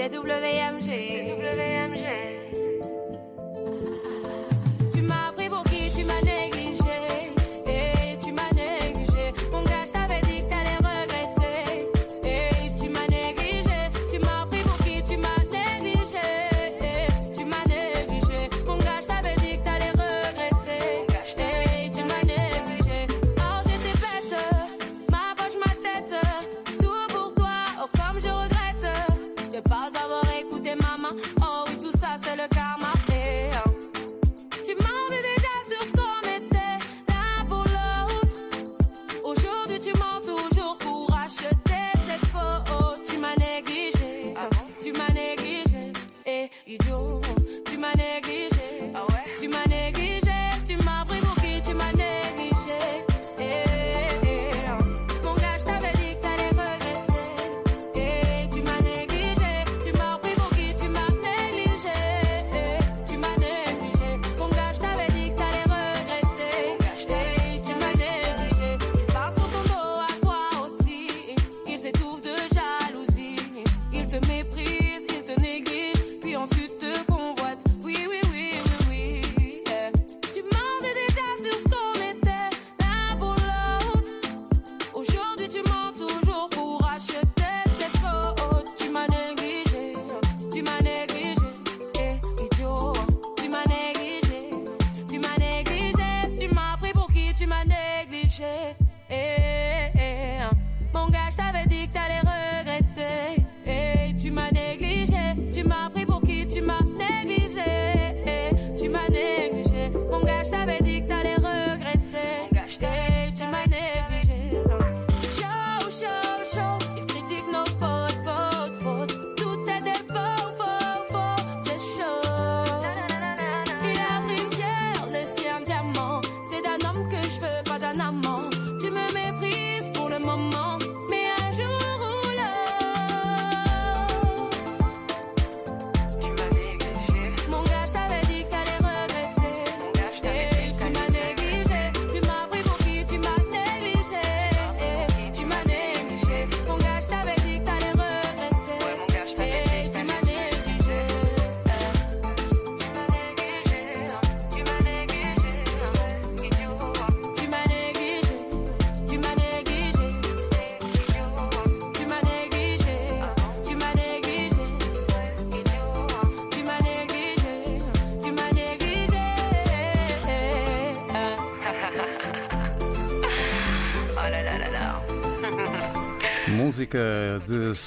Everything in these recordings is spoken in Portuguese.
TWMG. TWMG.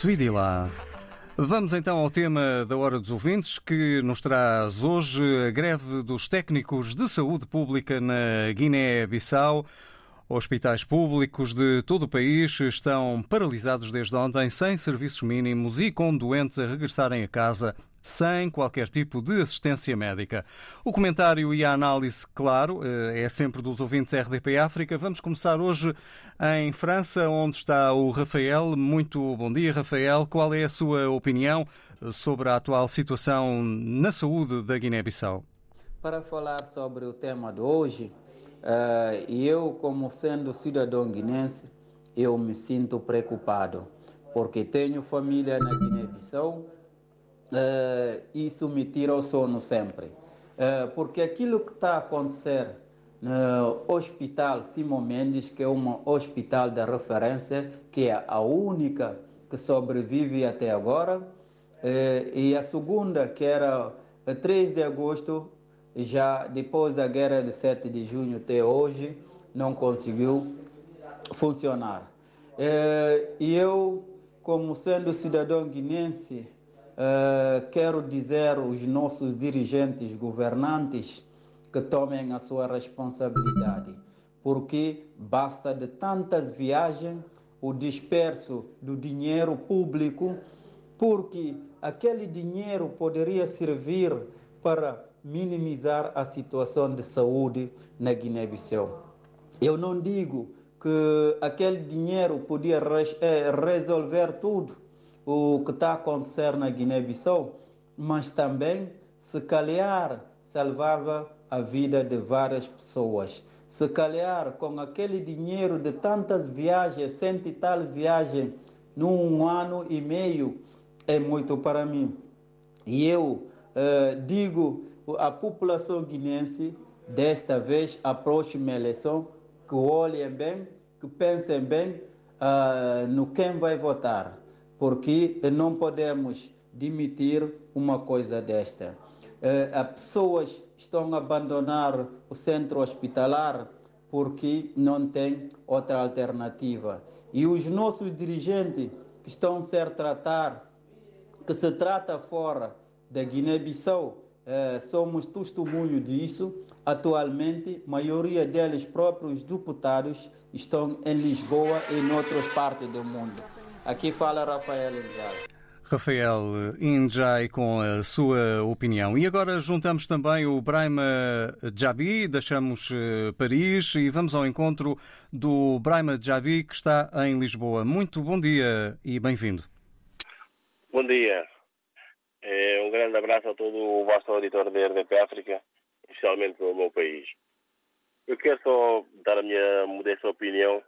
Suidila. Vamos então ao tema da Hora dos Ouvintes, que nos traz hoje a greve dos técnicos de saúde pública na Guiné-Bissau. Hospitais públicos de todo o país estão paralisados desde ontem, sem serviços mínimos e com doentes a regressarem a casa sem qualquer tipo de assistência médica. O comentário e a análise, claro, é sempre dos ouvintes RDP África. Vamos começar hoje em França, onde está o Rafael. Muito bom dia, Rafael. Qual é a sua opinião sobre a atual situação na saúde da Guiné-Bissau? Para falar sobre o tema de hoje, uh, eu, como sendo cidadão guinense, eu me sinto preocupado, porque tenho família na Guiné-Bissau uh, isso me tira o sono sempre. Uh, porque aquilo que está a acontecer no Hospital Simão Mendes, que é um hospital de referência, que é a única que sobrevive até agora, uh, e a segunda, que era 3 de agosto, já depois da guerra de 7 de junho até hoje não conseguiu funcionar. Eh, E eu, como sendo cidadão guinense, eh, quero dizer aos nossos dirigentes governantes que tomem a sua responsabilidade, porque basta de tantas viagens o disperso do dinheiro público, porque aquele dinheiro poderia servir para minimizar a situação de saúde na Guiné-Bissau. Eu não digo que aquele dinheiro podia eh, resolver tudo o que está a acontecer na Guiné-Bissau, mas também, se calhar, salvava a vida de várias pessoas. Se calhar, com aquele dinheiro de tantas viagens, cento e tal viagens, num ano e meio, é muito para mim. E eu eh, digo à população guinense, desta vez, a próxima eleição, que olhem bem, que pensem bem ah, no quem vai votar, porque não podemos demitir uma coisa desta. As pessoas estão a abandonar o centro hospitalar porque não tem outra alternativa. E os nossos dirigentes que estão a ser tratar que se trata fora da Guiné-Bissau, eh, somos testemunho disso. Atualmente, a maioria deles próprios deputados estão em Lisboa e em outras partes do mundo. Aqui fala Rafael Injal. Rafael Injai com a sua opinião. E agora juntamos também o Braima Jabi, deixamos eh, Paris e vamos ao encontro do Braima Jabi que está em Lisboa. Muito bom dia e bem-vindo. Bom dia. É, um grande abraço a todo o vosso auditor da RDP África, especialmente no meu país. Eu quero só dar a minha modesta opinião.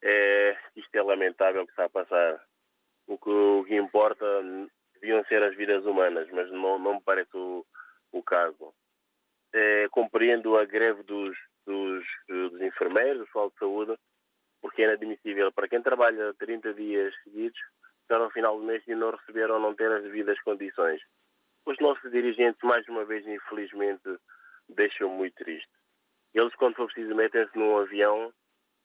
É, isto é lamentável o que está a passar. O que, o que importa deviam ser as vidas humanas, mas não, não me parece o, o caso. É, compreendo a greve dos, dos, dos enfermeiros, do pessoal de saúde, porque é inadmissível. Para quem trabalha 30 dias seguidos, estar ao final do mês e não receber ou não ter as devidas condições. Os nossos dirigentes, mais uma vez, infelizmente, deixam muito triste. Eles, quando for preciso, metem-se num avião,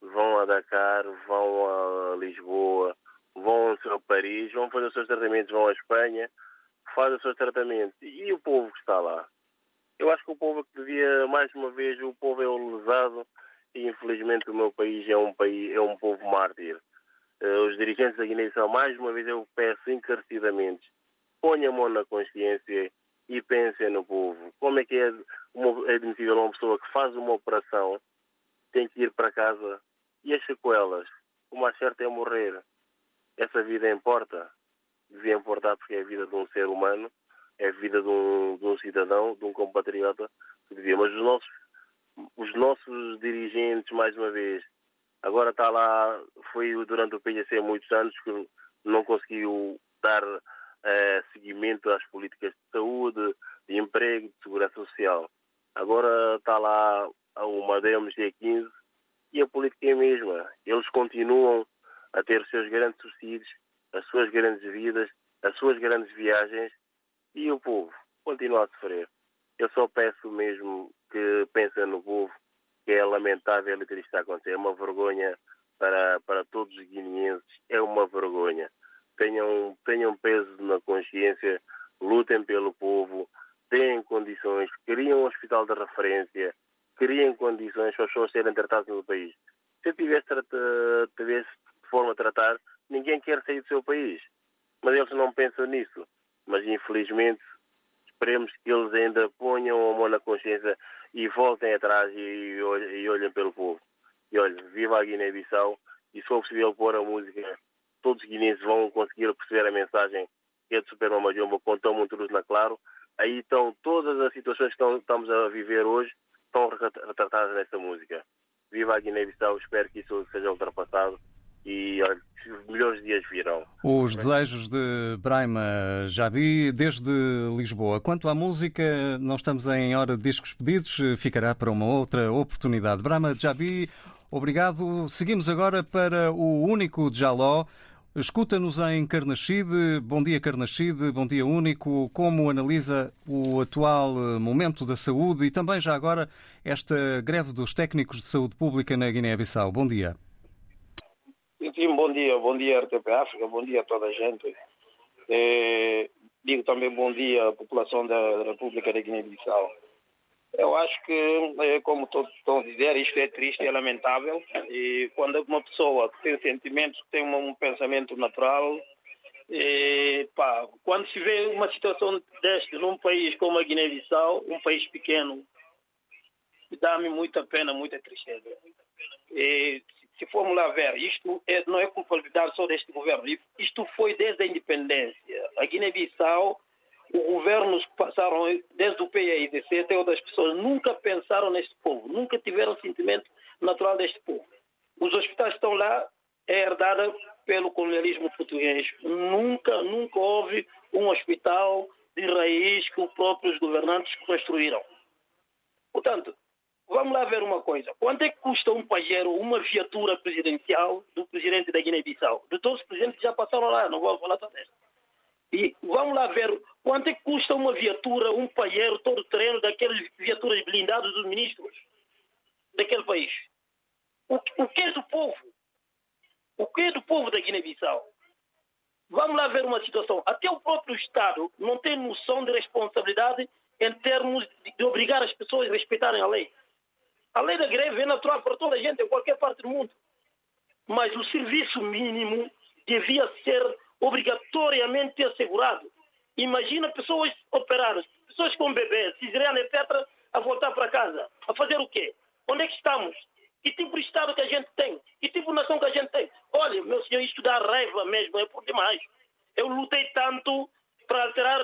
vão a Dakar, vão a Lisboa, vão a Paris, vão fazer os seus tratamentos, vão à Espanha, fazem os seus tratamentos. E o povo que está lá? Eu acho que o povo que devia, mais uma vez, o povo é lesado e, infelizmente, o meu país é um, país, é um povo mártir. Uh, os dirigentes da Guiné-Bissau, mais uma vez, eu peço encarecidamente, ponham a mão na consciência e pensem no povo. Como é que é, é admissível uma pessoa que faz uma operação, tem que ir para casa e as sequelas? O mais certo é morrer. Essa vida importa? Devia importar porque é a vida de um ser humano, é a vida de um, de um cidadão, de um compatriota que devia. Mas os nossos, os nossos dirigentes, mais uma vez, agora está lá, foi durante o PNC há muitos anos que não conseguiu dar eh, seguimento às políticas de saúde, de emprego, de segurança social. Agora está lá o Madeira G15 e a política é a mesma. Eles continuam a ter os seus grandes subsídios, as suas grandes vidas, as suas grandes viagens e o povo continua a sofrer. Eu só peço mesmo que pensem no povo, que é lamentável e triste está a acontecer. É uma vergonha para, para todos os guineenses, é uma vergonha. Tenham, tenham peso na consciência, lutem pelo povo, deem condições, criem um hospital de referência, criem condições para as pessoas serem tratadas no país. Se eu tivesse, tivesse de forma a tratar, ninguém quer sair do seu país. Mas eles não pensam nisso. Mas infelizmente esperemos que eles ainda ponham a mão na consciência e voltem atrás e, e olhem pelo povo. E olhem, viva a Guiné-Bissau e se for possível pôr a música, todos os guineenses vão conseguir perceber a mensagem que é de Super Mama Jumbo com Tom Montruz na Claro. Aí estão todas as situações que estamos a viver hoje estão retratadas nesta música. Viva a Guiné-Bissau, espero que isso seja ultrapassado e olha, os melhores dias virão. Os desejos de Braima Javi desde Lisboa. Quanto à música, não estamos em hora de discos pedidos, ficará para uma outra oportunidade. Braima Javi, obrigado. Seguimos agora para o único Jaló. Escuta-nos em Carnaxide. Bom dia, Carnaxide. Bom dia, Único. Como analisa o atual momento da saúde e também, já agora, esta greve dos técnicos de saúde pública na Guiné-Bissau? Bom dia. Bom dia. Bom dia, RTP África. Bom dia a toda a gente. Eh, digo também bom dia à população da República da Guiné-Bissau. Eu acho que, eh, como todos estão a dizer, isto é triste e é lamentável. E quando uma pessoa tem sentimentos, tem um pensamento natural, e, pá, quando se vê uma situação desta num país como a Guiné-Bissau, um país pequeno, dá-me muita pena, muita tristeza. E, se formos lá ver, isto é, não é culpabilidade só deste governo. Isto foi desde a independência. A Guiné-Bissau os governos que passaram desde o PAIDC até outras pessoas nunca pensaram neste povo, nunca tiveram sentimento natural deste povo. Os hospitais estão lá, é herdada pelo colonialismo português. Nunca, nunca houve um hospital de raiz que os próprios governantes construíram. Portanto, vamos lá ver uma coisa. Quanto é que custa um pajero, uma viatura presidencial do presidente da Guiné-Bissau? De todos os presidentes que já passaram lá, não vou falar toda esta. E vamos lá ver quanto é que custa uma viatura, um palheiro, todo terreno daquelas viaturas blindadas dos ministros daquele país. O, o que é do povo? O que é do povo da Guiné-Bissau? Vamos lá ver uma situação. Até o próprio Estado não tem noção de responsabilidade em termos de, de obrigar as pessoas a respeitarem a lei. A lei da greve é natural para toda a gente, em qualquer parte do mundo. Mas o serviço mínimo devia ser obrigatoriamente assegurado. Imagina pessoas operadas, pessoas com bebês, cisariana, etc., a voltar para casa. A fazer o quê? Onde é que estamos? Que tipo de Estado que a gente tem? Que tipo de nação que a gente tem? Olha, meu senhor, isto dá raiva mesmo, é por demais. Eu lutei tanto para alterar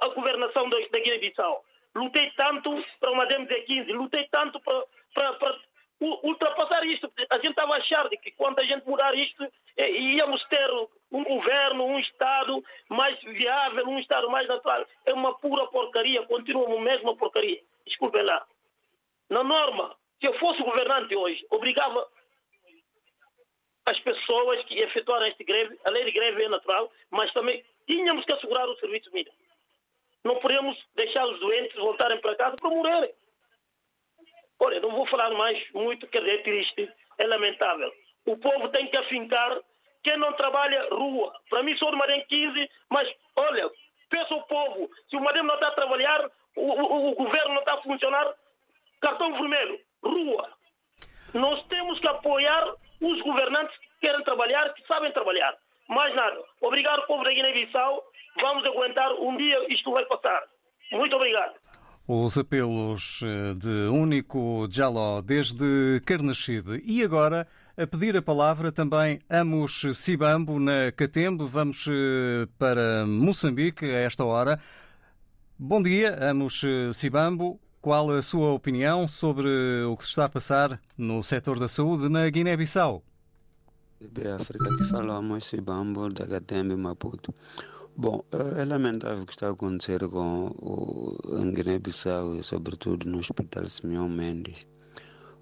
a governação da Guiné-Bissau. Lutei tanto para uma DMZ-15, lutei tanto para, para, para ultrapassar isto. A gente estava a achar de que quando a gente mudar isto, eh, íamos ter um governo, um Estado mais viável, um Estado mais natural. É uma pura porcaria, continua a mesma porcaria. Desculpem lá. Na norma, se eu fosse governante hoje, obrigava as pessoas que efetuaram este greve, a lei de greve é natural, mas também tínhamos que assegurar o serviço mínimo. Não podemos deixar os doentes voltarem para casa para morrerem. Olha, não vou falar mais muito, quer dizer, é triste, é lamentável. O povo tem que afincar quem não trabalha, rua. Para mim, sou de Madem 15, mas, olha, peço ao povo, se o Madem não está a trabalhar, o, o, o governo não está a funcionar, cartão vermelho, rua. Nós temos que apoiar os governantes que querem trabalhar, que sabem trabalhar. Mais nada. Obrigado, povo da Guiné-Bissau. Vamos aguentar. Um dia isto vai passar. Muito obrigado. Os apelos eh, de Único Jaló desde Carnaxide. E agora, a pedir a palavra também Amos Sibambo na Catembe. Vamos eh, para Moçambique a esta hora. Bom dia, Amos Sibambo. Qual a sua opinião sobre o que se está a passar no setor da saúde na Guiné-Bissau? África, que fala Amos Sibambo da Catembe, Maputo. Bom, é lamentável o que está a acontecer com o Guiné-Bissau e sobretudo no Hospital Simeão Mendes.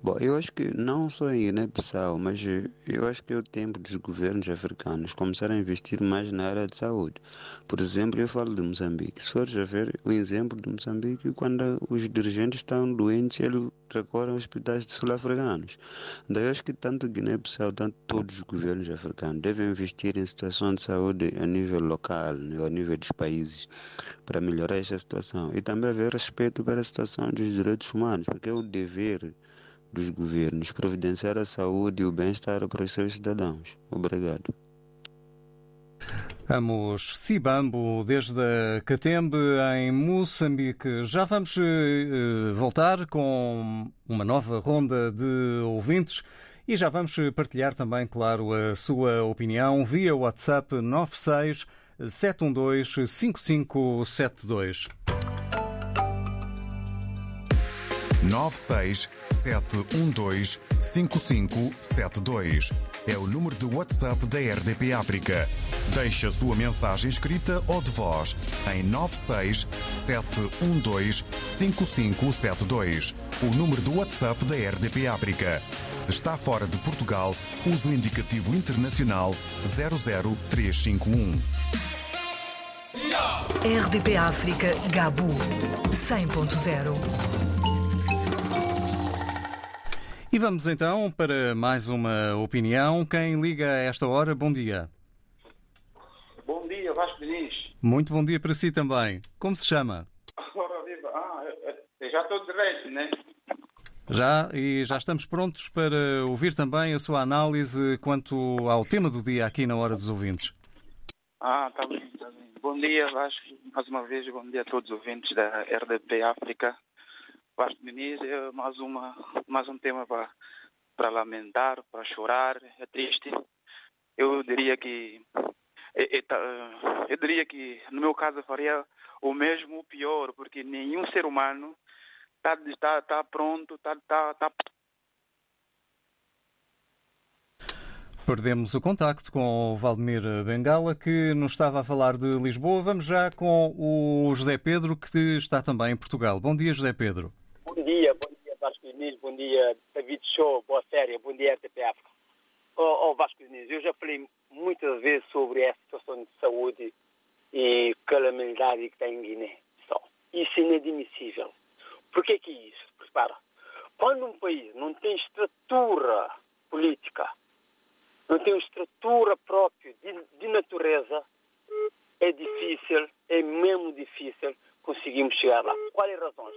Bom, eu acho que não só em Guiné-Bissau, mas eu acho que é o tempo dos governos africanos começarem a investir mais na área de saúde. Por exemplo, eu falo de Moçambique. Se fores a ver o exemplo de Moçambique, quando os dirigentes estão doentes, eles recorrem a hospitais sul-africanos. Daí eu acho que tanto Guiné-Bissau, tanto todos os governos africanos devem investir em situação de saúde a nível local, né, a nível dos países, para melhorar essa situação. E também haver respeito para a situação dos direitos humanos, porque é o dever dos governos providenciar a saúde e o bem-estar para os seus cidadãos. Obrigado. Vamos Sibambo desde Catembe em Moçambique. Já vamos uh, voltar com uma nova ronda de ouvintes e já vamos partilhar também, claro, a sua opinião via WhatsApp 96 712 5572. 96 712 5572. é o número de WhatsApp da RDP África. Deixe a sua mensagem escrita ou de voz em 967125572. O número do WhatsApp da RDP África. Se está fora de Portugal, use o indicativo internacional 00351. RDP África Gabu 100.0 E vamos então para mais uma opinião. Quem liga a esta hora, bom dia. Bom dia, Vasco Diniz. Muito bom dia para si também. Como se chama? Ora, viva. Ah, eu já estou direito, né? Já, e já estamos prontos para ouvir também a sua análise quanto ao tema do dia aqui na Hora dos Ouvintes. Ah, tá bem, tá bem. Bom dia, Vasco. Mais uma vez, bom dia a todos os ouvintes da RDP África. Vasco Diniz, é mais, uma, mais um tema para, para lamentar, para chorar, é triste. Eu diria que eu diria que no meu caso eu faria o mesmo, o pior, porque nenhum ser humano está tá, tá pronto, está tá, tá Perdemos o contacto com o Valdemir Bengala, que nos estava a falar de Lisboa. Vamos já com o José Pedro, que está também em Portugal. Bom dia, José Pedro. Bom dia, bom dia Vasco Diniz, bom dia David Show, boa série, bom dia RTP África. Oh, oh, Vasco Diniz, eu já falei muitas vezes sobre essa situação de saúde e calamidade que tem em Guiné. Só. Isso é inadmissível. Por que que isso? Repara, quando um país não tem estrutura política, não tem estrutura própria de, de natureza, é difícil, é mesmo difícil conseguirmos chegar lá. Quais razões?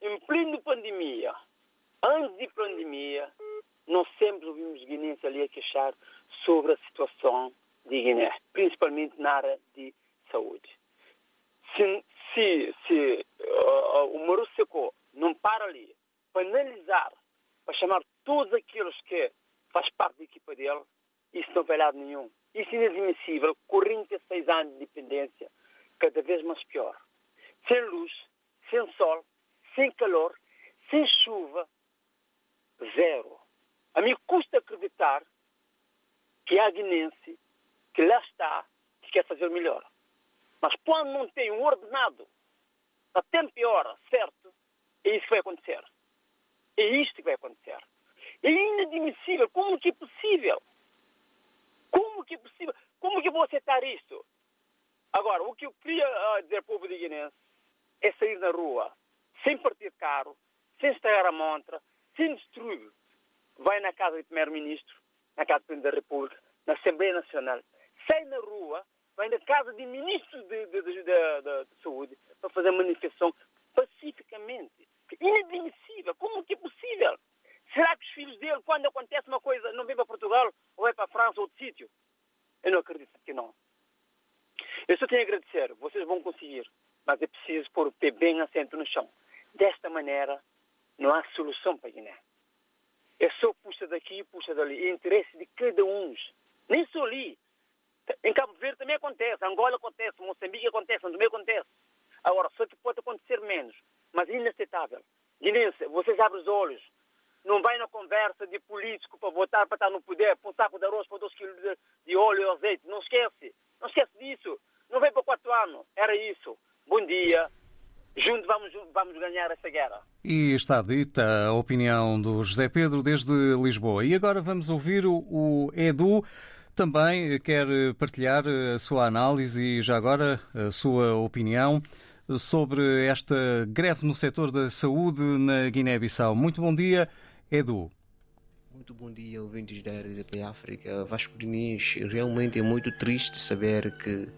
Em plena pandemia, antes de pandemia, nós sempre ouvimos guineenses ali a queixar sobre a situação de Guiné, principalmente na área de saúde. Se, se, se uh, o Maru Seco não para ali para analisar, para chamar todos aqueles que faz parte da equipa dele, isso não vai lado nenhum. Isso é inadmissível. 46 anos de dependência, cada vez mais pior. Sem luz, sem sol, sem calor, sem chuva, zero. A mim custa acreditar que há guinense que lá está, que quer fazer melhor. Mas quando não tem um ordenado, a tempo e hora, certo, é isso que vai acontecer. É isto que vai acontecer. É inadmissível. Como que é possível? Como que é possível? Como que eu vou aceitar isto? Agora, o que eu queria uh, dizer ao povo de Guiné é sair na rua, sem partir carro, sem estragar a montra, sem destruir. Vai na casa do primeiro-ministro, na casa do presidente da República, na Assembleia Nacional, sai na rua, vai na casa de ministro de, de, de, de Saúde para fazer manifestação pacificamente. Inadmissível. Como que é possível? Será que os filhos dele, quando acontece uma coisa, não vêm para Portugal ou vai para a França ou outro sítio? Eu não acredito que não. Eu só tenho a agradecer. Vocês vão conseguir. Mas é preciso pôr o pé bem assento no chão. Desta maneira, não há solução para Guiné. É só puxa daqui, puxa dali. É interesse de cada um. Nem só ali. Em Cabo Verde também acontece. Angola acontece. Moçambique acontece. Andamé acontece. Agora, só que pode acontecer menos. Mas é inaceitável. Guinense, vocês abrem os olhos. Não vai na conversa de político para votar para estar no poder, para um saco de arroz, para dois quilos de, de óleo e azeite. Não esquece. Não esquece disso. Não vem para quatro anos. Era isso. Bom dia. Juntos vamos, vamos ganhar essa guerra. E está dita a opinião do José Pedro desde Lisboa. E agora vamos ouvir o, o Edu. Também quer partilhar a sua análise e já agora a sua opinião sobre esta greve no setor da saúde na Guiné-Bissau. Muito bom dia, Edu. Muito bom dia, ouvintes da RDP África. Vasco Diniz, realmente é muito triste saber que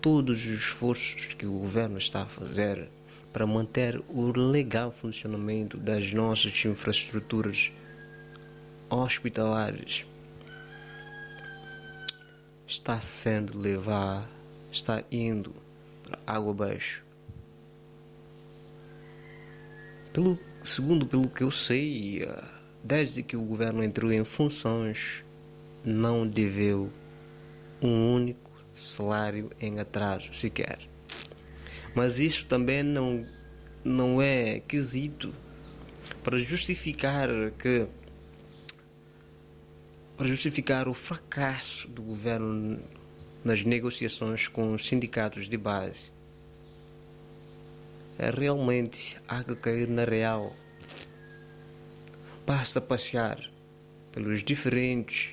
todos os esforços que o governo está a fazer para manter o legal funcionamento das nossas infraestruturas hospitalares está sendo levado, está indo para água abaixo. Pelo, segundo pelo que eu sei, desde que o governo entrou em funções, não deveu um único salário em atraso sequer. Mas isso também não, não é quesito para justificar que para justificar o fracasso do governo nas negociações com os sindicatos de base. É, realmente há que cair na real. Basta passear pelas diferentes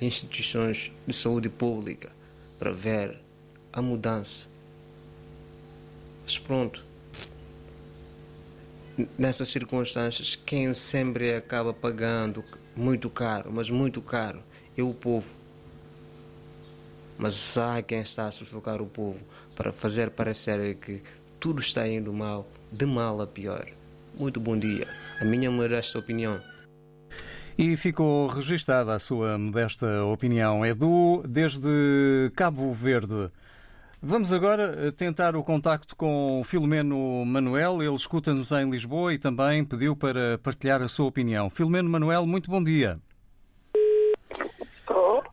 instituições de saúde pública para ver a mudança. Mas pronto, nessas circunstâncias, quem sempre acaba pagando muito caro, mas muito caro, é o povo. Mas há quem está a sufocar o povo para fazer parecer que tudo está indo mal, de mal a pior. Muito bom dia. A minha modesta opinião. E ficou registada a sua modesta opinião. Edu, desde Cabo Verde. Vamos agora tentar o contacto com Filomeno Manuel. Ele escuta-nos em Lisboa e também pediu para partilhar a sua opinião. Filomeno Manuel, muito bom dia.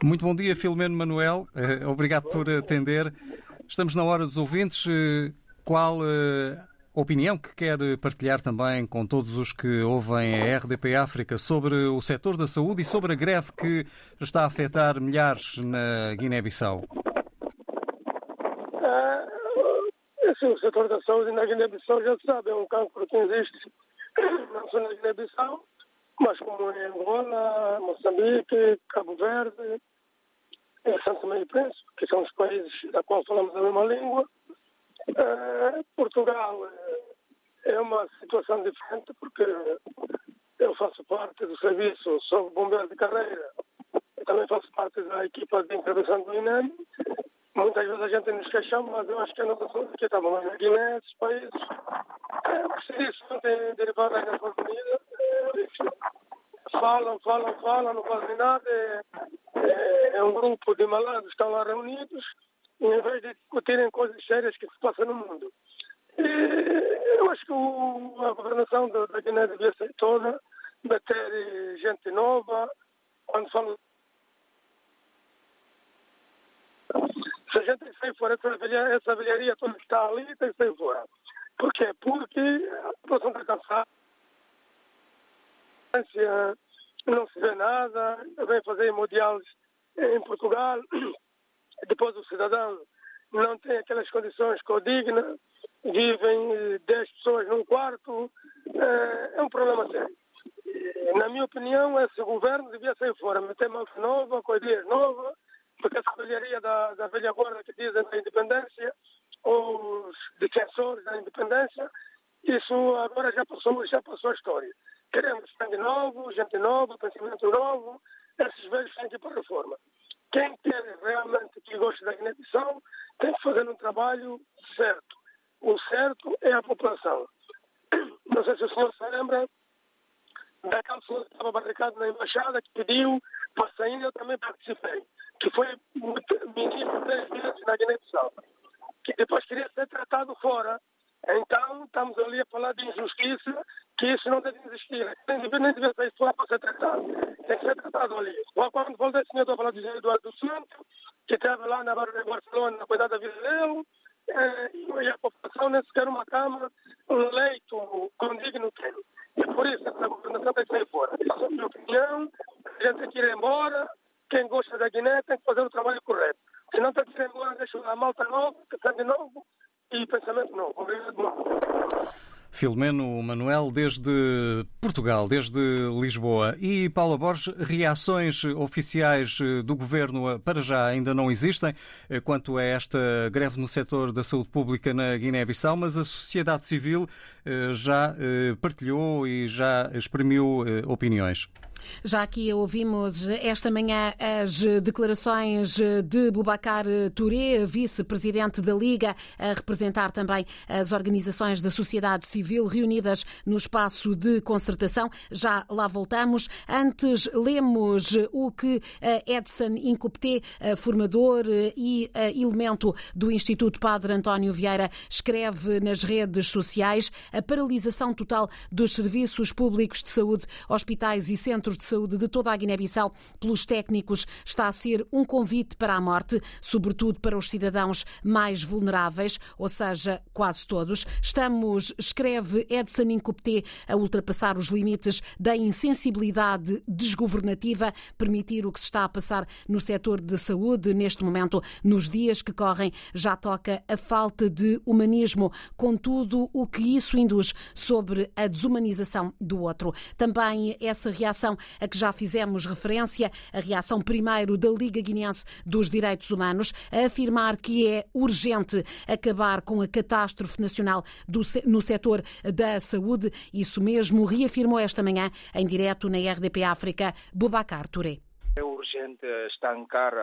Muito bom dia, Filomeno Manuel. Eh, Obrigado por atender. Estamos na hora dos ouvintes. Eh, Qual eh, opinião que quer partilhar também com todos os que ouvem a RDP África sobre o setor da saúde e sobre a greve que está a afetar milhares na Guiné-Bissau? É, assim, o setor da saúde na Guiné-Bissau já sabe, é um cancro que existe não só na Guiné-Bissau, mas como em Angola, Moçambique, Cabo Verde, e Santo Meio Príncipe, que são os países da qual falamos a mesma língua. Eh, Portugal eh, é uma situação diferente porque eu faço parte do serviço, sou bombeiro de carreira, eu também faço parte da equipa de intervenção do INEM. Muitas vezes a gente nos queixamos, mas eu acho que a nossa saúde aqui está. Na Guiné, esses países, é, o que se diz ontem derivado das Nações Unidas, é, falam, falam, falam, não fazem nada. É, é, é um grupo de malandros que estão lá reunidos, em vez de discutirem coisas sérias que se passam no mundo. E eu acho que o, a governação da, da Guiné devia ser toda, meter gente nova, quando falam se a gente sair fora, essa velharia, essa toda que está ali tem que sair fora. Por quê? Porque a população está cansada, não se vê nada, vem fazer hemodiálise em Portugal, depois o cidadão não tem aquelas condições codignas, vivem 10 pessoas num quarto, é um problema sério. Na minha opinião, esse governo devia sair fora, meter mãos nova, ideias novas, porque essa velharia da, da velha guarda que dizem da independência, os defensores da independência, isso agora já passou, já passou a história. Queremos sangue novo, gente nova, pensamento novo, esses velhos têm que ir para a reforma. Quem quer realmente que goste da Guiné-Bissau tem que fazer um trabalho certo. O certo é a população. Não sei se o senhor se lembra daquela pessoa que estava barricado na embaixada que pediu para sair, eu também participei que foi ministro três vezes na Guiné-Bissau, que depois queria ser tratado fora. Então, estamos ali a falar de injustiça, que isso não deve existir. Nem deve, nem deve sair fora para ser tratado. Tem que ser tratado ali. Quando voltei, senhor, estou a falar de Eduardo Santos, que esteve lá na Barra de Barcelona, a cuidar da vida dele, eh, e a população nem sequer uma cama, um leito condigno tem. E por isso, essa governação tem que sair fora. Essa é a minha opinião. A gente tem que ir embora, quem gosta da Guiné tem que fazer o trabalho correto. Se não que ir embora, deixa a malta nova, sangue novo e pensamento novo. Obrigado. Filomeno Manuel, desde Portugal, desde Lisboa. E Paula Borges, reações oficiais do governo para já ainda não existem quanto a esta greve no setor da saúde pública na Guiné-Bissau, mas a sociedade civil já partilhou e já exprimiu opiniões. Já aqui ouvimos esta manhã as declarações de Bubacar Touré, vice-presidente da Liga, a representar também as organizações da sociedade civil reunidas no espaço de concertação. Já lá voltamos. Antes, lemos o que Edson Incopté, formador e elemento do Instituto Padre António Vieira, escreve nas redes sociais. A paralisação total dos serviços públicos de saúde, hospitais e centros centros de saúde de toda a Guiné-Bissau pelos técnicos está a ser um convite para a morte, sobretudo para os cidadãos mais vulneráveis, ou seja, quase todos. Estamos, escreve Edson Incupté, a ultrapassar os limites da insensibilidade desgovernativa, permitir o que se está a passar no setor de saúde neste momento, nos dias que correm, já toca a falta de humanismo, com tudo o que isso induz sobre a desumanização do outro. Também essa reação a que já fizemos referência, a reação primeiro da Liga Guinense dos Direitos Humanos, a afirmar que é urgente acabar com a catástrofe nacional do, no setor da saúde. Isso mesmo reafirmou esta manhã, em direto na RDP África, Bubacar Touré. É urgente estancar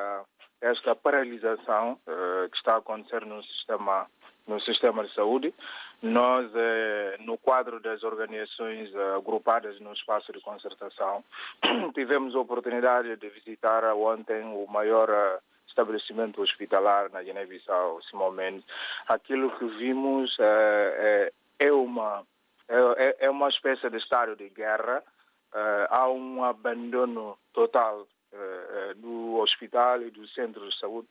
esta paralisação uh, que está a acontecer no sistema, no sistema de saúde. Nós, eh, no quadro das organizações eh, agrupadas no espaço de concertação, tivemos a oportunidade de visitar ontem o maior eh, estabelecimento hospitalar na Guiné-Bissau, Simomene. Aquilo que vimos é, é, uma, é, é uma espécie de estado de guerra. há um abandono total do hospital e do centro de saúde.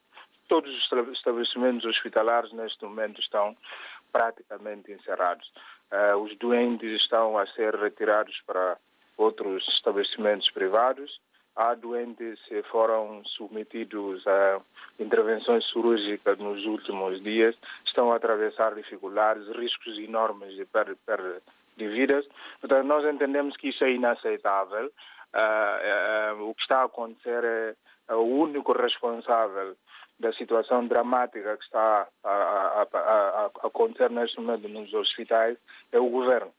Todos os estabelecimentos hospitalares neste momento estão praticamente encerrados. Uh, os doentes estão a ser retirados para outros estabelecimentos privados. Há doentes que foram submetidos a intervenções cirúrgicas nos últimos dias, estão a atravessar dificuldades, riscos enormes de perda, de vidas. Portanto, nós entendemos que isso é inaceitável. Uh, uh, o que está a acontecer é, é o único responsável da situação dramática que está a, a, a, a acontecer neste momento nos hospitais é o governo.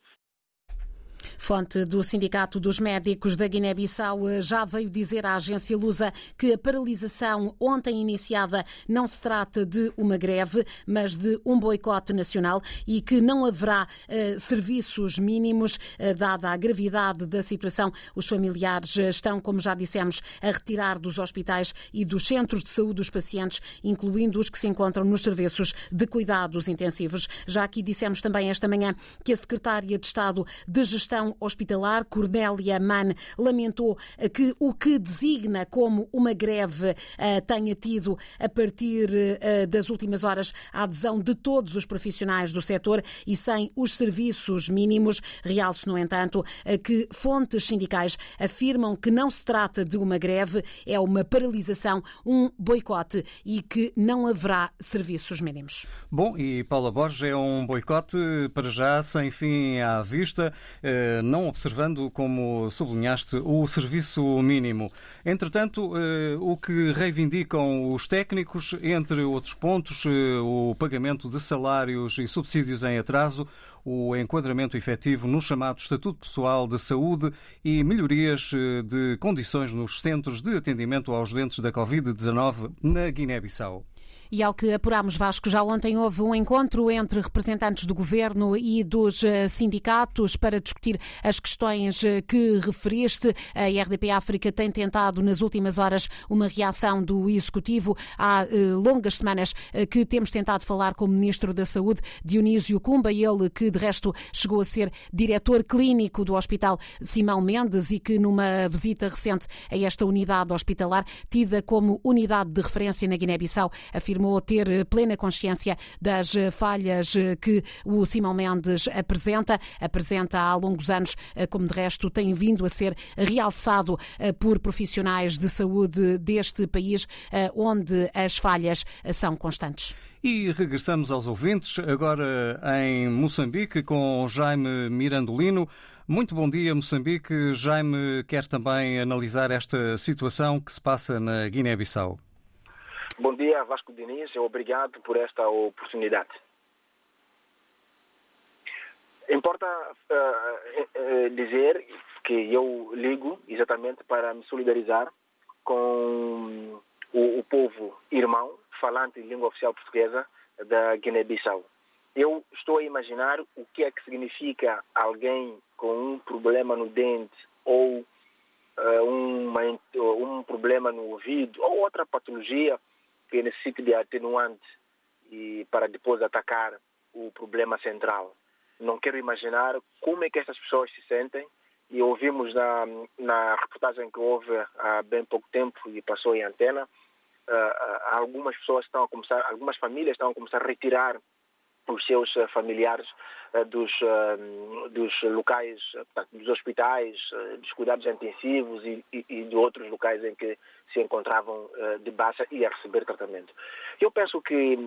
Fonte do Sindicato dos Médicos da Guiné-Bissau eh, já veio dizer à agência Lusa que a paralisação ontem iniciada não se trata de uma greve, mas de um boicote nacional e que não haverá uh, serviços mínimos, uh, dada a gravidade da situação. Os familiares estão, como já dissemos, a retirar dos hospitais e dos centros de saúde os pacientes, incluindo os que se encontram nos serviços de cuidados intensivos. Já aqui dissemos também esta manhã que a Secretária de Estado de Gestão Hospitalar, Cornélia Mann, lamentou que o que designa como uma greve eh, tenha tido, a partir eh, das últimas horas, a adesão de todos os profissionais do setor e sem os serviços mínimos. Realce, no entanto, eh, que fontes sindicais afirmam que não se trata de uma greve, é uma paralisação, um boicote e que não haverá serviços mínimos. Bom, e Paula Borges, é um boicote para já sem fim à vista não observando, como sublinhaste, o serviço mínimo. Entretanto, eh, o que reivindicam os técnicos, entre outros pontos, eh, o pagamento de salários e subsídios em atraso, o enquadramento efetivo no chamado Estatuto Pessoal de Saúde e melhorias eh, de condições nos centros de atendimento aos doentes da Covid-19 na Guiné-Bissau. E ao que apurámos, Vasco, já ontem houve um encontro entre representantes do governo e dos eh, sindicatos para discutir as questões eh, que referiste. A RDP África tem tentado nas últimas horas uma reação do Executivo. Há eh, longas semanas que temos tentado falar com o Ministro da Saúde, Dionísio Cumba, ele que de resto chegou a ser diretor clínico do Hospital Simão Mendes e que numa visita recente a esta unidade hospitalar, tida como unidade de referência na Guiné-Bissau, afirmou ter eh, plena consciência das eh, falhas eh, que o Simão Mendes apresenta, apresenta há longos anos, como de resto tem vindo a ser realçado por profissionais de saúde deste país, onde as falhas são constantes. E regressamos aos ouvintes, agora em Moçambique, com Jaime Mirandolino. Muito bom dia, Moçambique. Jaime quer também analisar esta situação que se passa na Guiné-Bissau. Bom dia, Vasco Diniz. Obrigado por esta oportunidade. Importa uh, dizer que eu ligo exatamente para me solidarizar com o, o povo irmão falante de língua oficial portuguesa da Guiné-Bissau. Eu estou a imaginar o que é que significa alguém com um problema no dente ou uh, uma, um problema no ouvido ou outra patologia que necessite de atenuante e para depois atacar o problema central. Não quero imaginar como é que estas pessoas se sentem e ouvimos na, na reportagem que houve há bem pouco tempo e passou em antena, uh, algumas pessoas estão a começar, algumas famílias estão a começar a retirar os seus uh, familiares uh, dos, dos locais, dos hospitais, dos cuidados intensivos e, e, e, de outros locais em que se encontravam de baixa e a receber tratamento. Eu penso que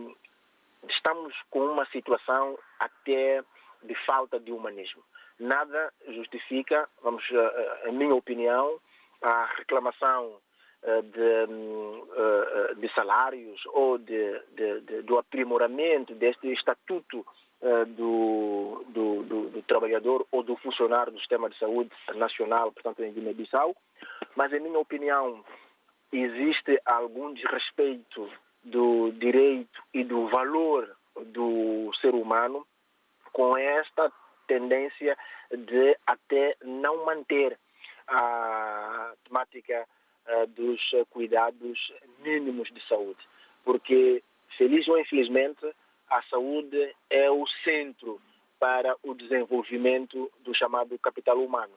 estamos com uma situação até de falta de humanismo. Nada justifica, vamos, em minha opinião, a reclamação de, de salários ou de, de, do aprimoramento deste estatuto do, do, do, do, trabalhador ou do funcionário do sistema de saúde nacional, portanto, em Guiné-Bissau, mas, em minha opinião, existe algum desrespeito do direito e do valor do ser humano com esta tendência de até não manter a temática dos cuidados mínimos de saúde. Porque, feliz ou infelizmente, a saúde é o centro para o desenvolvimento do chamado capital humano.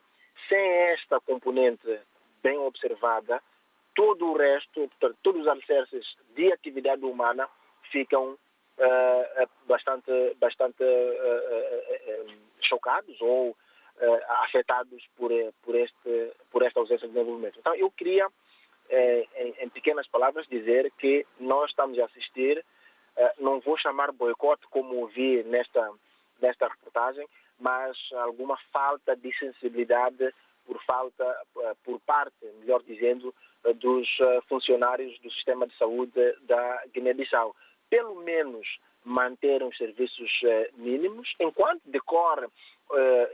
Sem esta componente bem observada, todo o resto, todos os alicerces de atividade humana ficam uh, bastante, bastante uh, uh, chocados ou afetados por, por, este, por esta ausência de desenvolvimento. Então, eu queria, em, em, pequenas palavras, dizer que nós estamos a assistir, não vou chamar boicote como ouvi nesta, nesta reportagem, mas alguma falta de sensibilidade por falta, por parte, melhor dizendo, dos funcionários do sistema de saúde da Guiné-Bissau. Pelo menos manter os serviços mínimos, enquanto decorre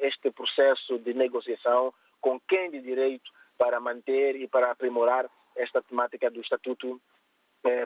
este processo de negociação com quem de direito para manter e para aprimorar esta temática do estatuto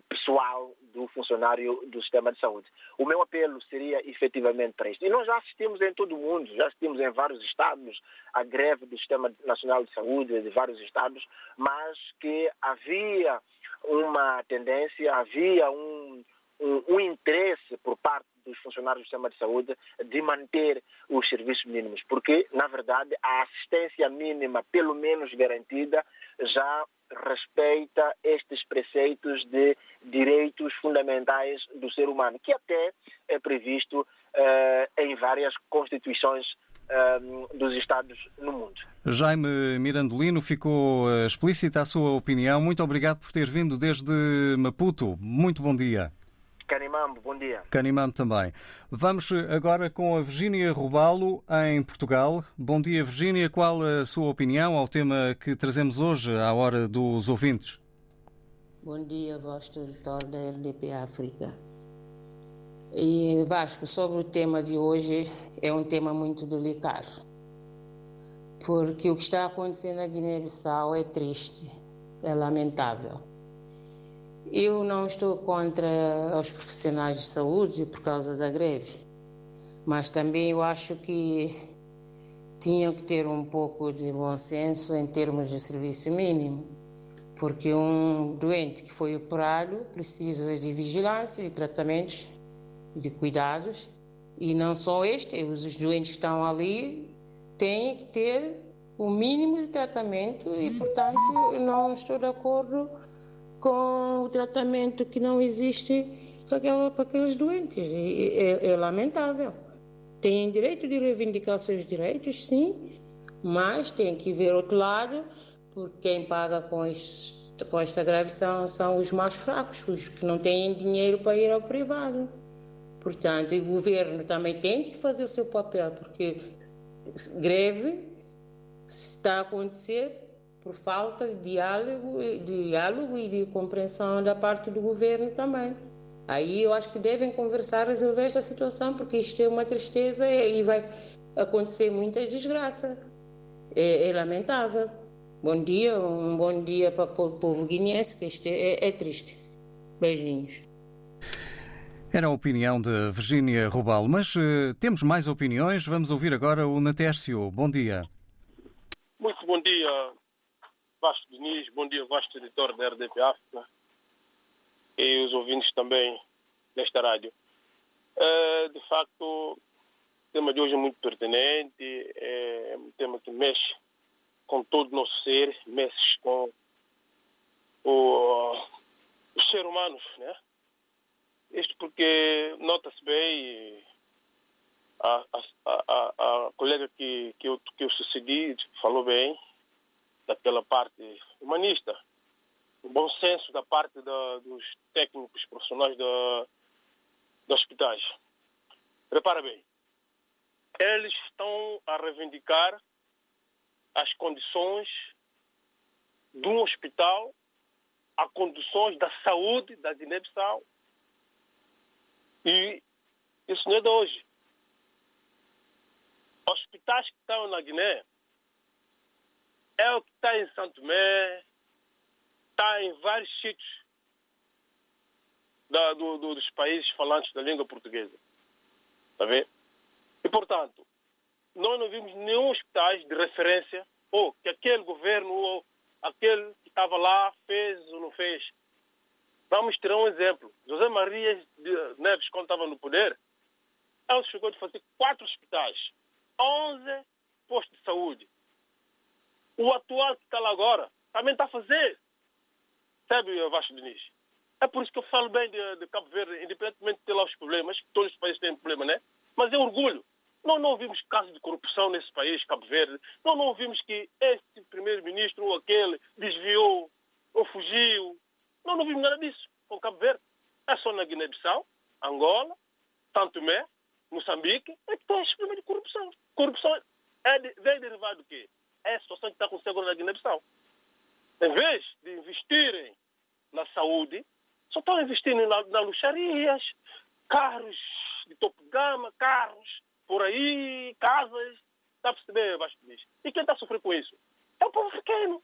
pessoal do funcionário do sistema de saúde. O meu apelo seria efetivamente para isto. E nós já assistimos em todo o mundo, já assistimos em vários estados a greve do Sistema Nacional de Saúde de vários estados, mas que havia uma tendência, havia um, um, um interesse por parte dos funcionários do sistema de saúde de manter os serviços mínimos, porque, na verdade, a assistência mínima, pelo menos garantida, já respeita estes preceitos de direitos fundamentais do ser humano, que até é previsto uh, em várias constituições uh, dos Estados no mundo. Jaime Mirandolino, ficou explícita a sua opinião. Muito obrigado por ter vindo desde Maputo. Muito bom dia. Canimambo, bom dia. Canimambo também. Vamos agora com a Virgínia Robalo, em Portugal. Bom dia, Virgínia. Qual a sua opinião ao tema que trazemos hoje à hora dos ouvintes? Bom dia, vosso editor da RDP África. E Vasco, sobre o tema de hoje, é um tema muito delicado. Porque o que está acontecendo na Guiné-Bissau é triste, é lamentável. Eu não estou contra os profissionais de saúde por causa da greve, mas também eu acho que tinham que ter um pouco de bom senso em termos de serviço mínimo, porque um doente que foi operado precisa de vigilância, de tratamentos, de cuidados, e não só este, os doentes que estão ali têm que ter o mínimo de tratamento e, portanto, não estou de acordo com o tratamento que não existe para, aquela, para aqueles doentes. É, é, lamentável. Têm direito de reivindicar seus direitos, sim, mas tem que ver outro lado, porque quem paga com, este, com esta greve são, são os mais fracos, os que não têm dinheiro para ir ao privado. Portanto, o governo também tem que fazer o seu papel, porque greve está a acontecer por falta de diálogo, de diálogo e de compreensão da parte do governo também. Aí eu acho que devem conversar, resolver esta situação, porque isto é uma tristeza e vai acontecer muita desgraça. É, é lamentável. Bom dia, um bom dia para o povo guineense, que isto é, é triste. Beijinhos. Era a opinião de Virgínia Rubal, mas uh, temos mais opiniões. Vamos ouvir agora o Natércio. Bom dia. Muito bom dia, Vasco Diniz, bom dia, vasto editor da RDP África e os ouvintes também desta rádio. Uh, de facto, o tema de hoje é muito pertinente, é um tema que mexe com todo o nosso ser, mexe com o, os seres humanos, né? Isto porque nota-se bem a, a, a, a, colega que, que, eu, que eu sucedi falou bem daquela parte humanista, o bom senso da parte da, dos técnicos profissionais da, dos hospitais. Repara bem, eles estão a reivindicar as condições de um hospital, as condições da saúde da Guiné-Bissau. E isso não é de hoje. Hospitais que estão na Guiné é o que está em Santo Tomé, está em vários sítios da, do, do, dos países falantes da língua portuguesa. Está? E, portanto, nós não vimos nenhum hospital de referência ou que aquele governo ou aquele que estava lá fez ou não fez. Vamos tirar um exemplo. José Maria Neves, quando estava no poder, ele chegou a fazer quatro hospitais, 11 postos de saúde. O atual que está lá agora também está a fazer. Sabe, Vasco Diniz? É por isso que eu falo bem de, de Cabo Verde, independentemente de ter lá os problemas, todos os países têm problema, né? Mas é orgulho. Nós não ouvimos casos de corrupção nesse país, Cabo Verde. Nós não ouvimos que este primeiro-ministro ou aquele desviou ou fugiu. Nós não vimos nada disso com Cabo Verde. É só na Guiné-Bissau, Angola, Santo Tomé, Moçambique, é que tem esse problema de corrupção. Corrupção é de, vem derivado do quê? É a situação que está acontecendo na Guiné-Bissau. Em vez de investirem na saúde, só estão investindo na, na luxarias, carros de topo de gama, carros por aí, casas. Está a perceber, Vasco E quem está a sofrer com isso? É o povo pequeno.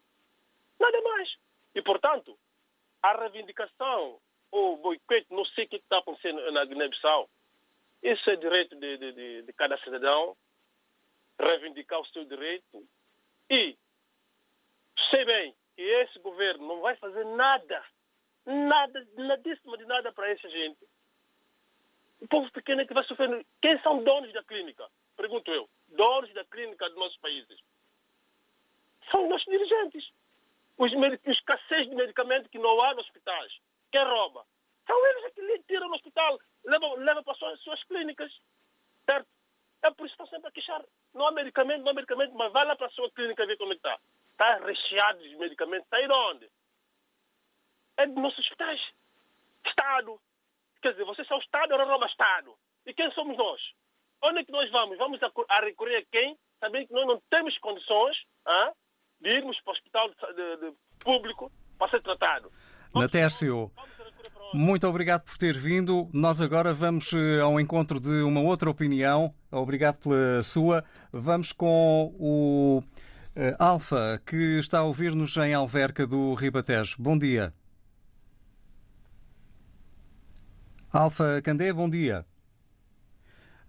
Nada mais. E, portanto, a reivindicação ou boicote, não sei o que está acontecendo na Guiné-Bissau, isso é direito de, de, de, de cada cidadão, reivindicar o seu direito. E sei bem que esse governo não vai fazer nada, nada, nadíssimo de nada para essa gente. O povo pequeno é que vai sofrer. Quem são donos da clínica? Pergunto eu. Donos da clínica dos nossos países. São os nossos dirigentes. Os, os escassez de medicamentos que não há nos hospitais. Quem rouba? São eles que lhe tiram no hospital, levam, levam para as suas, suas clínicas. Certo? É por isso que estão sempre a queixar. Não há medicamento, não há medicamento, mas vai lá para a sua clínica ver como é está. Está recheado de medicamentos. Está aí de onde? É dos nossos hospitais. Estado. Quer dizer, vocês são Estado, ou rouba Estado. E quem somos nós? Onde é que nós vamos? Vamos a, a recorrer a quem? Sabendo que nós não temos condições ah, de irmos para o hospital de, de, de público para ser tratado. Natércio, muito obrigado por ter vindo. Nós agora vamos eh, ao encontro de uma outra opinião. Obrigado pela sua. Vamos com o uh, Alfa, que está a ouvir-nos em Alverca do Ribatejo. Bom dia. Alfa Candé, bom dia.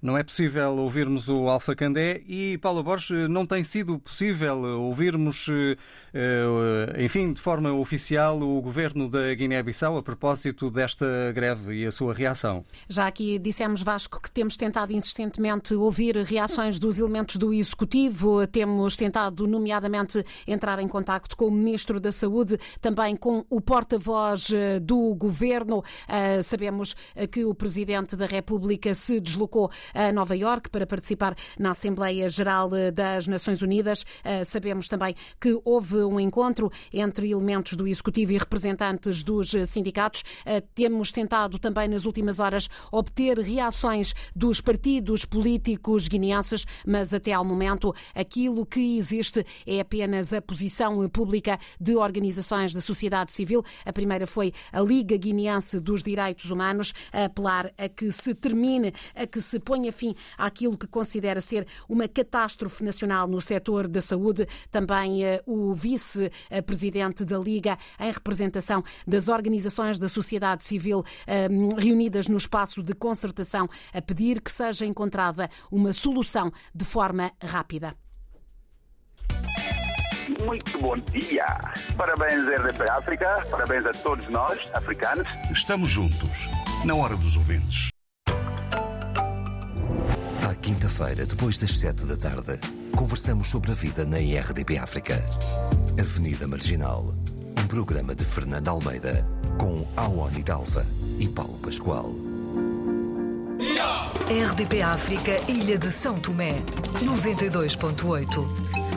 Não é possível ouvirmos o Alfa Candé e, Paulo Borges, não tem sido possível ouvirmos, eh, enfim, de forma oficial, o governo da Guiné-Bissau a propósito desta greve e a sua reação. Já aqui dissemos, Vasco, que temos tentado insistentemente ouvir reações dos elementos do Executivo, temos tentado, nomeadamente, entrar em contacto com o Ministro da Saúde, também com o porta-voz eh, do governo. Eh, sabemos que o Presidente da República se deslocou a Nova Iorque para participar na Assembleia Geral das Nações Unidas. Eh, sabemos também que houve um encontro entre elementos do Executivo e representantes dos sindicatos. Eh, temos tentado também nas últimas horas obter reações dos partidos políticos guineenses, mas até ao momento aquilo que existe é apenas a posição pública de organizações da sociedade civil. A primeira foi a Liga Guineense dos Direitos Humanos, a apelar a que se termine, a que se ponha ponha fim àquilo que considera ser uma catástrofe nacional no setor da saúde. Também eh, o vice-presidente da Liga, em representação das organizações da sociedade civil eh, reunidas no espaço de concertação, a pedir que seja encontrada uma solução de forma rápida. Muito bom dia. Parabéns, RDP África. Parabéns a todos nós, africanos. Estamos juntos, na hora dos ouvintes. Quinta-feira, depois das sete da tarde, conversamos sobre a vida na RDP África. Avenida Marginal, um programa de Fernando Almeida com Awani Dalva e Paulo Pascoal. RDP África, Ilha de São Tomé, 92.8.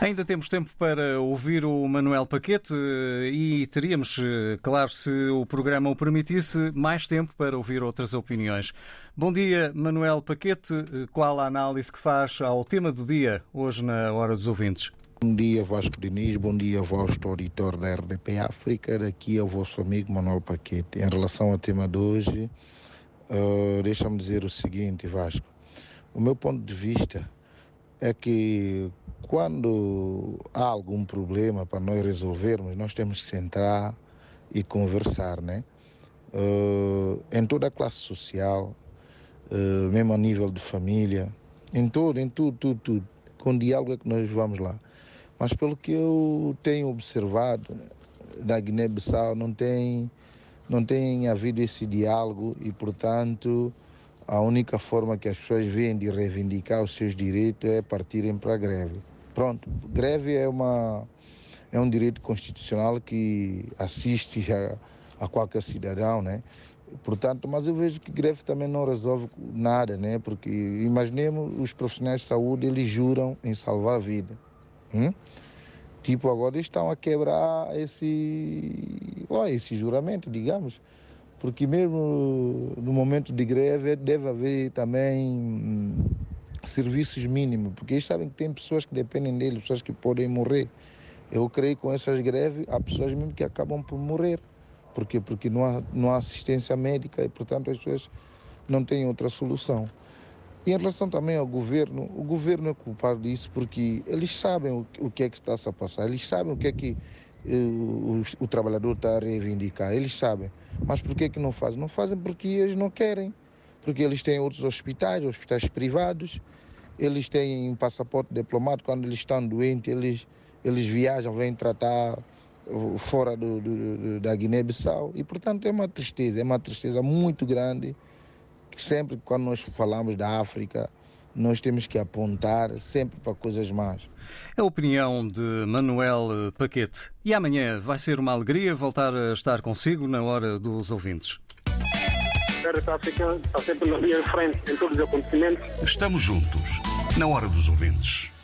Ainda temos tempo para ouvir o Manuel Paquete eh, e teríamos, eh, claro, se o programa o permitisse, mais tempo para ouvir outras opiniões. Bom dia, Manuel Paquete. Eh, Qual a análise que faz ao tema do dia, hoje na Hora dos Ouvintes? Bom dia, Vasco Diniz. Bom dia, vosso auditor da RDP África. Daqui é o vosso amigo Manuel Paquete. Em relação ao tema de hoje, uh, deixa-me dizer o seguinte, Vasco. O meu ponto de vista é que quando há algum problema para nós resolvermos, nós temos que sentar e conversar, né? Uh, em toda a classe social, uh, mesmo a nível de família, em tudo, em tudo, tudo, tudo. Com diálogo é que nós vamos lá. Mas pelo que eu tenho observado da Guiné-Bissau, não tem, não tem havido esse diálogo e, portanto, a única forma que as pessoas veem de reivindicar os seus direitos é partirem para a greve. Pronto, greve é, uma, é um direito constitucional que assiste a, a qualquer cidadão, né? Portanto, mas eu vejo que greve também não resolve nada, né? Porque imaginemos os profissionais de saúde, eles juram em salvar a vida. Hum? Tipo, agora estão a quebrar esse, ó, esse juramento, digamos. Porque mesmo no momento de greve deve haver também hum, serviços mínimos, porque eles sabem que tem pessoas que dependem deles, pessoas que podem morrer. Eu creio que com essas greves há pessoas mesmo que acabam por morrer. Por quê? Porque não há, não há assistência médica e, portanto, as pessoas não têm outra solução. E em relação também ao governo, o governo é culpado disso porque eles sabem o, o que é que está a passar, eles sabem o que é que o, o, trabalhador está a reivindicar, eles sabem. Mas por que que não fazem? Não fazem porque eles não querem, porque eles têm outros hospitais, hospitais privados, eles têm um passaporte diplomático, quando eles estão doentes, eles, eles viajam, vêm tratar fora do, do, da Guiné-Bissau. E, portanto, é uma tristeza, é uma tristeza muito grande. Sempre quando nós falamos da África, nós temos que apontar sempre para coisas más. É a opinião de Manuel Paquete. E amanhã vai ser uma alegria voltar a estar consigo na hora dos ouvintes. A África está sempre na linha de frente em todos os acontecimentos. Estamos juntos, na hora dos ouvintes.